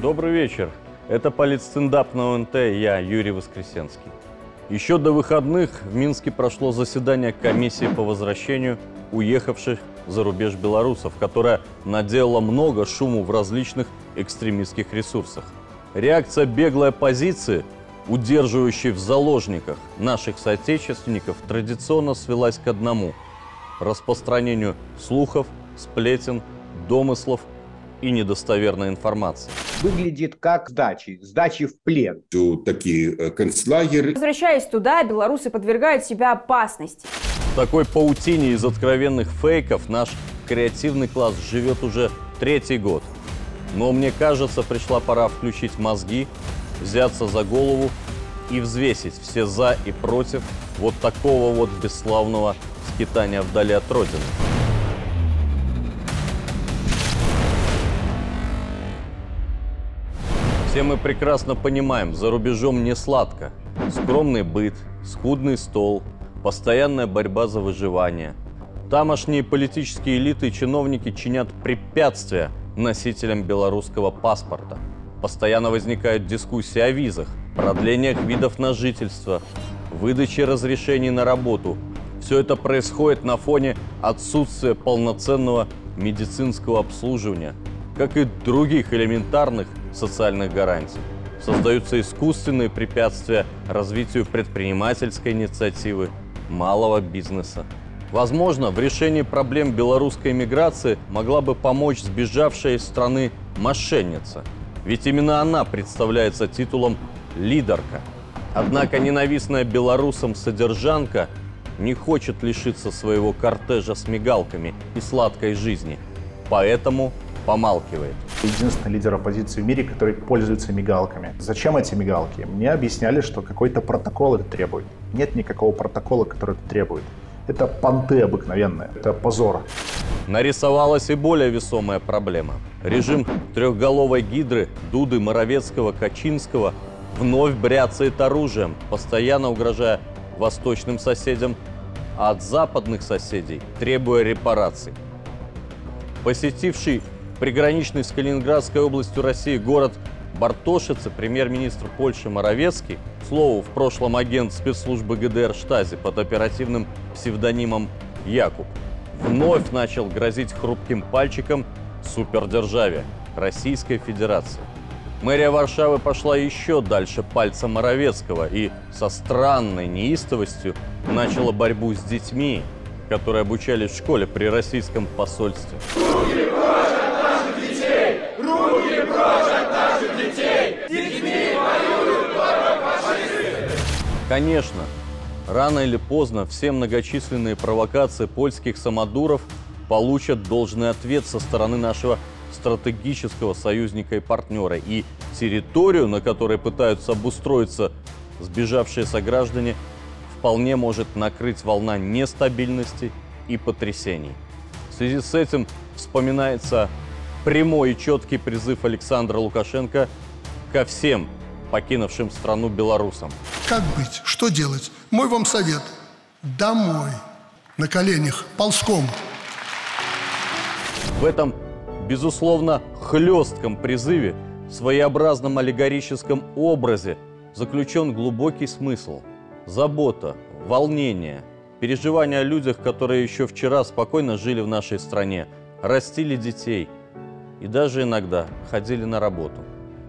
Добрый вечер. Это политстендап на ОНТ, я Юрий Воскресенский. Еще до выходных в Минске прошло заседание комиссии по возвращению уехавших за рубеж белорусов, которая наделала много шуму в различных экстремистских ресурсах. Реакция беглой оппозиции, удерживающей в заложниках наших соотечественников, традиционно свелась к одному – распространению слухов, сплетен, домыслов и недостоверной информации. выглядит как сдачи, сдачи в плен. Тут такие э, концлагеры. Возвращаясь туда, белорусы подвергают себя опасности. В такой паутине из откровенных фейков наш креативный класс живет уже третий год. Но мне кажется, пришла пора включить мозги, взяться за голову и взвесить все за и против вот такого вот бесславного скитания вдали от Родины. Все мы прекрасно понимаем, за рубежом не сладко. Скромный быт, скудный стол, постоянная борьба за выживание. Тамошние политические элиты и чиновники чинят препятствия носителям белорусского паспорта. Постоянно возникают дискуссии о визах, продлениях видов на жительство, выдаче разрешений на работу. Все это происходит на фоне отсутствия полноценного медицинского обслуживания, как и других элементарных социальных гарантий. Создаются искусственные препятствия развитию предпринимательской инициативы, малого бизнеса. Возможно, в решении проблем белорусской миграции могла бы помочь сбежавшая из страны мошенница. Ведь именно она представляется титулом «лидерка». Однако ненавистная белорусам содержанка не хочет лишиться своего кортежа с мигалками и сладкой жизни. Поэтому помалкивает. Единственный лидер оппозиции в мире, который пользуется мигалками. Зачем эти мигалки? Мне объясняли, что какой-то протокол это требует. Нет никакого протокола, который это требует. Это понты обыкновенные. Это позор. Нарисовалась и более весомая проблема. Режим трехголовой гидры Дуды, Моровецкого, Качинского вновь бряцает оружием, постоянно угрожая восточным соседям, а от западных соседей требуя репараций. Посетивший приграничный с Калининградской областью России город Бартошице премьер-министр Польши Моровецкий, к слову, в прошлом агент спецслужбы ГДР Штази под оперативным псевдонимом Якуб, вновь начал грозить хрупким пальчиком супердержаве Российской Федерации. Мэрия Варшавы пошла еще дальше пальца Моровецкого и со странной неистовостью начала борьбу с детьми, которые обучались в школе при российском посольстве. Конечно, рано или поздно все многочисленные провокации польских самодуров получат должный ответ со стороны нашего стратегического союзника и партнера. И территорию, на которой пытаются обустроиться сбежавшие сограждане, вполне может накрыть волна нестабильности и потрясений. В связи с этим вспоминается прямой и четкий призыв Александра Лукашенко ко всем покинувшим страну белорусам. Как быть? Что делать? Мой вам совет. Домой. На коленях, ползком. В этом, безусловно, хлестком призыве, в своеобразном аллегорическом образе заключен глубокий смысл. Забота, волнение, переживания о людях, которые еще вчера спокойно жили в нашей стране, растили детей и даже иногда ходили на работу.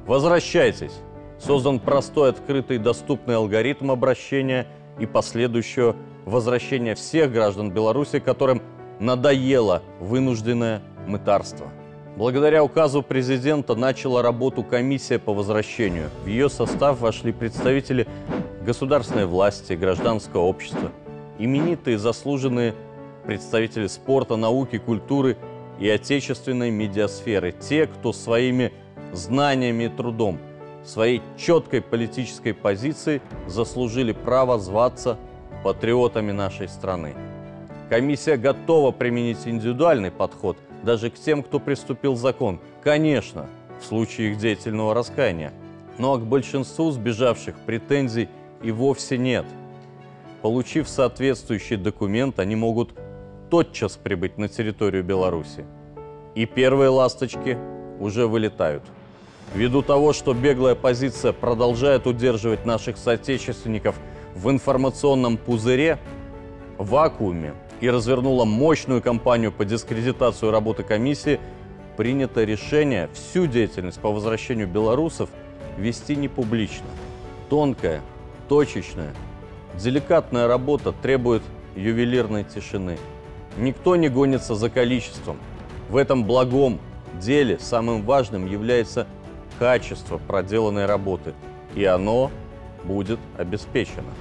Возвращайтесь! Создан простой, открытый доступный алгоритм обращения и последующего возвращения всех граждан Беларуси, которым надоело вынужденное мытарство. Благодаря указу президента начала работу комиссия по возвращению. В ее состав вошли представители государственной власти, гражданского общества, именитые заслуженные представители спорта, науки, культуры и отечественной медиасферы, те, кто своими знаниями и трудом – своей четкой политической позиции заслужили право зваться патриотами нашей страны. Комиссия готова применить индивидуальный подход даже к тем, кто приступил закон. Конечно, в случае их деятельного раскаяния. Но к большинству сбежавших претензий и вовсе нет. Получив соответствующий документ, они могут тотчас прибыть на территорию Беларуси. И первые ласточки уже вылетают – Ввиду того, что беглая позиция продолжает удерживать наших соотечественников в информационном пузыре, вакууме и развернула мощную кампанию по дискредитацию работы комиссии, принято решение всю деятельность по возвращению белорусов вести не публично. Тонкая, точечная, деликатная работа требует ювелирной тишины. Никто не гонится за количеством. В этом благом деле самым важным является качество проделанной работы, и оно будет обеспечено.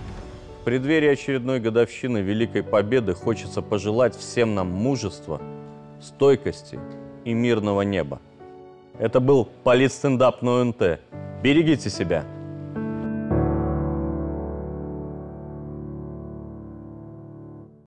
В преддверии очередной годовщины Великой Победы хочется пожелать всем нам мужества, стойкости и мирного неба. Это был политстендап на ОНТ. Берегите себя.